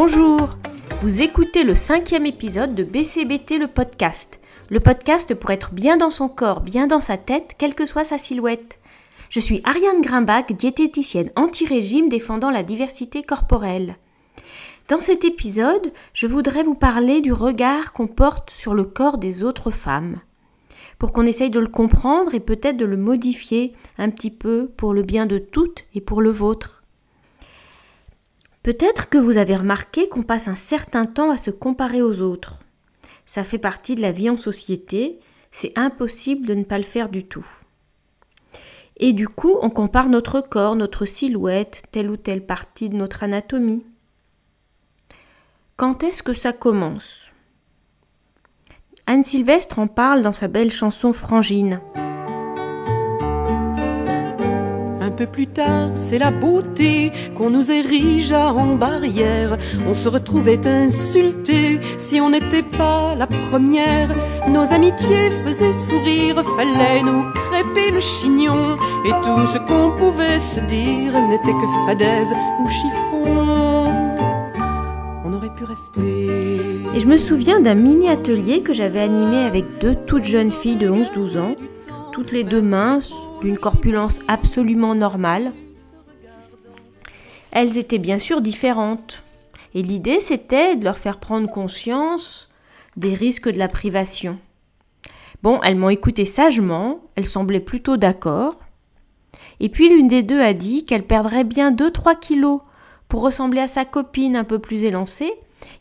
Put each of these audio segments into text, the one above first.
Bonjour Vous écoutez le cinquième épisode de BCBT le podcast. Le podcast pour être bien dans son corps, bien dans sa tête, quelle que soit sa silhouette. Je suis Ariane Grimbach, diététicienne anti-régime défendant la diversité corporelle. Dans cet épisode, je voudrais vous parler du regard qu'on porte sur le corps des autres femmes, pour qu'on essaye de le comprendre et peut-être de le modifier un petit peu pour le bien de toutes et pour le vôtre. Peut-être que vous avez remarqué qu'on passe un certain temps à se comparer aux autres. Ça fait partie de la vie en société, c'est impossible de ne pas le faire du tout. Et du coup, on compare notre corps, notre silhouette, telle ou telle partie de notre anatomie. Quand est-ce que ça commence? Anne Sylvestre en parle dans sa belle chanson Frangine. Peu plus tard, c'est la beauté qu'on nous érigea en barrière. On se retrouvait insulté si on n'était pas la première. Nos amitiés faisaient sourire, fallait nous crêper le chignon. Et tout ce qu'on pouvait se dire n'était que fadaise ou chiffon. Et je me souviens d'un mini atelier que j'avais animé avec deux toutes jeunes filles de 11-12 ans, toutes les deux minces, d'une corpulence absolument normale. Elles étaient bien sûr différentes. Et l'idée c'était de leur faire prendre conscience des risques de la privation. Bon, elles m'ont écouté sagement, elles semblaient plutôt d'accord. Et puis l'une des deux a dit qu'elle perdrait bien 2-3 kilos pour ressembler à sa copine un peu plus élancée,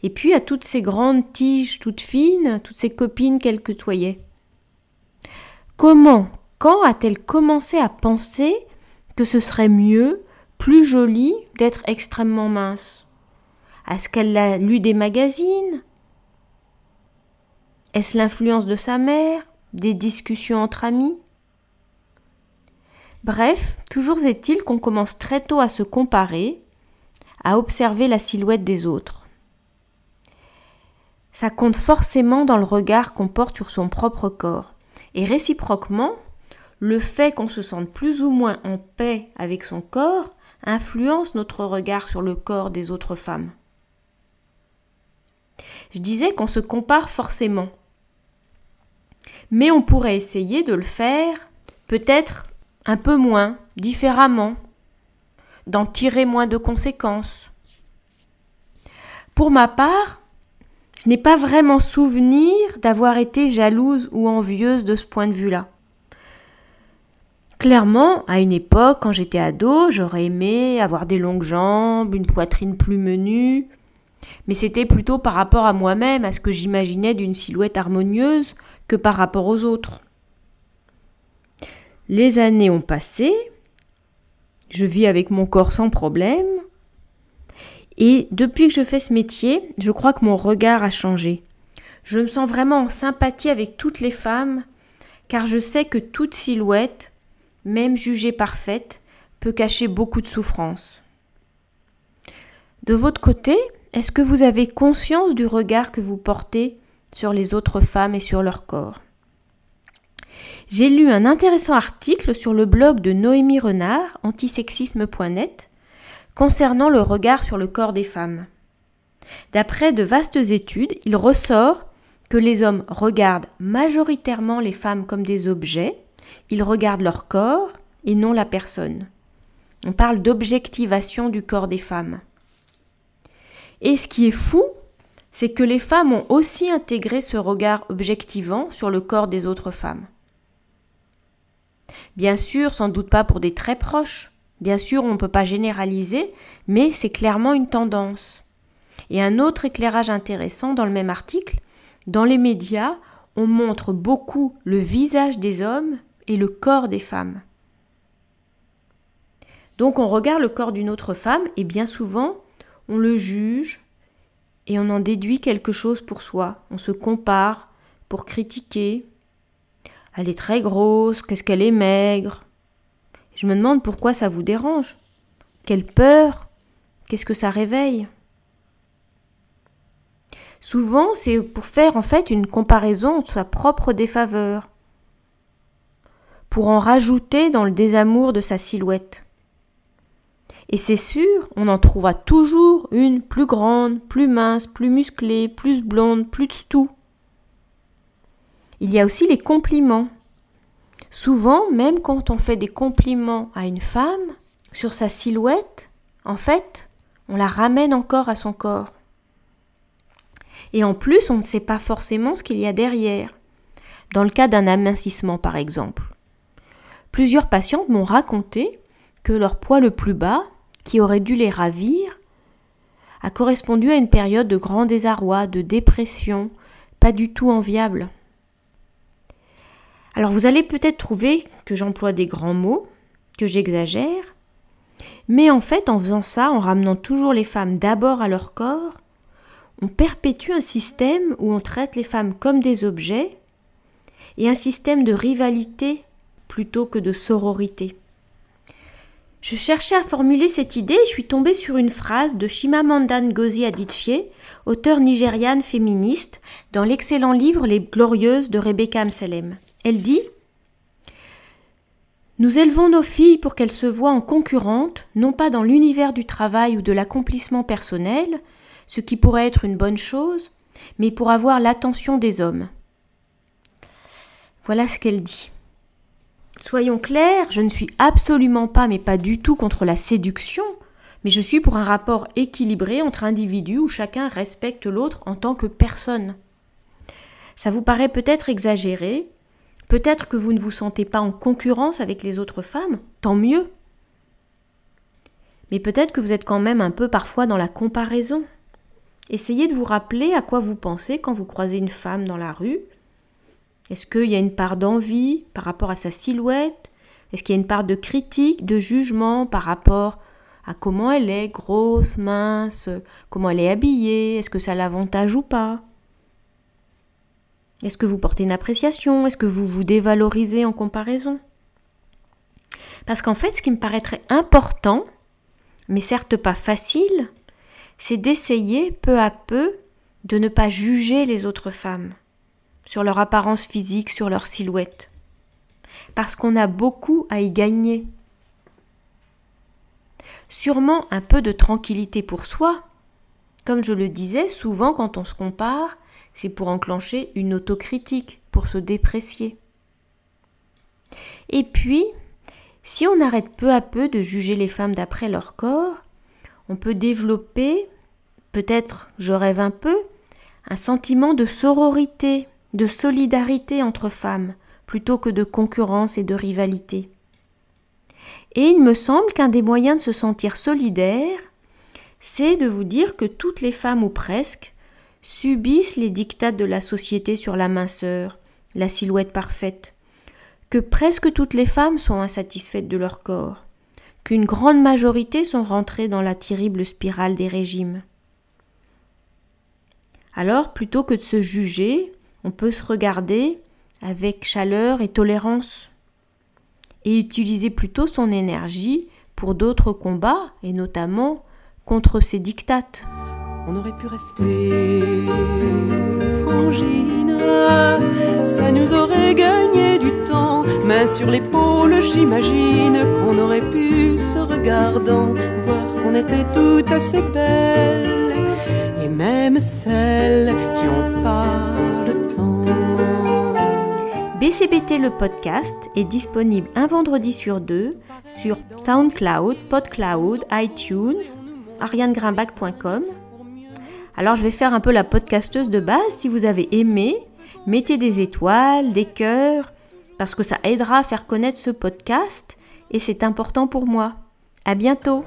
et puis à toutes ces grandes tiges toutes fines, toutes ces copines qu'elle côtoyait. Comment, quand a-t-elle commencé à penser que ce serait mieux, plus joli, d'être extrêmement mince? Est-ce qu'elle a lu des magazines? Est-ce l'influence de sa mère Des discussions entre amis? Bref, toujours est-il qu'on commence très tôt à se comparer, à observer la silhouette des autres. Ça compte forcément dans le regard qu'on porte sur son propre corps. Et réciproquement, le fait qu'on se sente plus ou moins en paix avec son corps influence notre regard sur le corps des autres femmes. Je disais qu'on se compare forcément. Mais on pourrait essayer de le faire peut-être un peu moins, différemment, d'en tirer moins de conséquences. Pour ma part, je n'ai pas vraiment souvenir d'avoir été jalouse ou envieuse de ce point de vue-là. Clairement, à une époque, quand j'étais ado, j'aurais aimé avoir des longues jambes, une poitrine plus menue, mais c'était plutôt par rapport à moi-même, à ce que j'imaginais d'une silhouette harmonieuse, que par rapport aux autres. Les années ont passé, je vis avec mon corps sans problème, et depuis que je fais ce métier, je crois que mon regard a changé. Je me sens vraiment en sympathie avec toutes les femmes, car je sais que toute silhouette, même jugée parfaite, peut cacher beaucoup de souffrance. De votre côté, est-ce que vous avez conscience du regard que vous portez sur les autres femmes et sur leur corps? J'ai lu un intéressant article sur le blog de Noémie Renard, antisexisme.net, concernant le regard sur le corps des femmes. D'après de vastes études, il ressort que les hommes regardent majoritairement les femmes comme des objets, ils regardent leur corps et non la personne. On parle d'objectivation du corps des femmes. Et ce qui est fou, c'est que les femmes ont aussi intégré ce regard objectivant sur le corps des autres femmes. Bien sûr, sans doute pas pour des très proches, Bien sûr, on ne peut pas généraliser, mais c'est clairement une tendance. Et un autre éclairage intéressant dans le même article, dans les médias, on montre beaucoup le visage des hommes et le corps des femmes. Donc on regarde le corps d'une autre femme et bien souvent on le juge et on en déduit quelque chose pour soi. On se compare pour critiquer. Elle est très grosse, qu'est-ce qu'elle est maigre, je me demande pourquoi ça vous dérange. Quelle peur Qu'est-ce que ça réveille Souvent, c'est pour faire en fait une comparaison de sa propre défaveur, pour en rajouter dans le désamour de sa silhouette. Et c'est sûr, on en trouvera toujours une plus grande, plus mince, plus musclée, plus blonde, plus tout. Il y a aussi les compliments. Souvent, même quand on fait des compliments à une femme sur sa silhouette, en fait, on la ramène encore à son corps. Et en plus, on ne sait pas forcément ce qu'il y a derrière. Dans le cas d'un amincissement, par exemple. Plusieurs patientes m'ont raconté que leur poids le plus bas, qui aurait dû les ravir, a correspondu à une période de grand désarroi, de dépression, pas du tout enviable. Alors vous allez peut-être trouver que j'emploie des grands mots, que j'exagère, mais en fait en faisant ça, en ramenant toujours les femmes d'abord à leur corps, on perpétue un système où on traite les femmes comme des objets et un système de rivalité plutôt que de sororité. Je cherchais à formuler cette idée et je suis tombée sur une phrase de Chimamanda Ngozi Adichie, auteure nigériane féministe, dans l'excellent livre Les Glorieuses de Rebecca Amselem. Elle dit Nous élevons nos filles pour qu'elles se voient en concurrentes, non pas dans l'univers du travail ou de l'accomplissement personnel, ce qui pourrait être une bonne chose, mais pour avoir l'attention des hommes. Voilà ce qu'elle dit. Soyons clairs, je ne suis absolument pas, mais pas du tout contre la séduction, mais je suis pour un rapport équilibré entre individus où chacun respecte l'autre en tant que personne. Ça vous paraît peut-être exagéré, peut-être que vous ne vous sentez pas en concurrence avec les autres femmes, tant mieux. Mais peut-être que vous êtes quand même un peu parfois dans la comparaison. Essayez de vous rappeler à quoi vous pensez quand vous croisez une femme dans la rue, est-ce qu'il y a une part d'envie par rapport à sa silhouette? Est-ce qu'il y a une part de critique, de jugement par rapport à comment elle est, grosse, mince, comment elle est habillée, est-ce que ça l'avantage ou pas? Est-ce que vous portez une appréciation? Est-ce que vous vous dévalorisez en comparaison? Parce qu'en fait, ce qui me paraîtrait important, mais certes pas facile, c'est d'essayer peu à peu de ne pas juger les autres femmes sur leur apparence physique, sur leur silhouette. Parce qu'on a beaucoup à y gagner. Sûrement un peu de tranquillité pour soi. Comme je le disais, souvent quand on se compare, c'est pour enclencher une autocritique, pour se déprécier. Et puis, si on arrête peu à peu de juger les femmes d'après leur corps, on peut développer, peut-être je rêve un peu, un sentiment de sororité, de solidarité entre femmes, plutôt que de concurrence et de rivalité. Et il me semble qu'un des moyens de se sentir solidaire, c'est de vous dire que toutes les femmes ou presque subissent les dictats de la société sur la minceur, la silhouette parfaite, que presque toutes les femmes sont insatisfaites de leur corps, qu'une grande majorité sont rentrées dans la terrible spirale des régimes. Alors, plutôt que de se juger, on peut se regarder avec chaleur et tolérance et utiliser plutôt son énergie pour d'autres combats et notamment contre ces dictates. On aurait pu rester frangine, ça nous aurait gagné du temps. Main sur l'épaule, j'imagine qu'on aurait pu, se regardant, voir qu'on était toutes assez belles, et même celles qui ont pas BCBT le podcast est disponible un vendredi sur deux sur SoundCloud, PodCloud, iTunes, arianegrimbac.com. Alors je vais faire un peu la podcasteuse de base. Si vous avez aimé, mettez des étoiles, des cœurs, parce que ça aidera à faire connaître ce podcast et c'est important pour moi. À bientôt!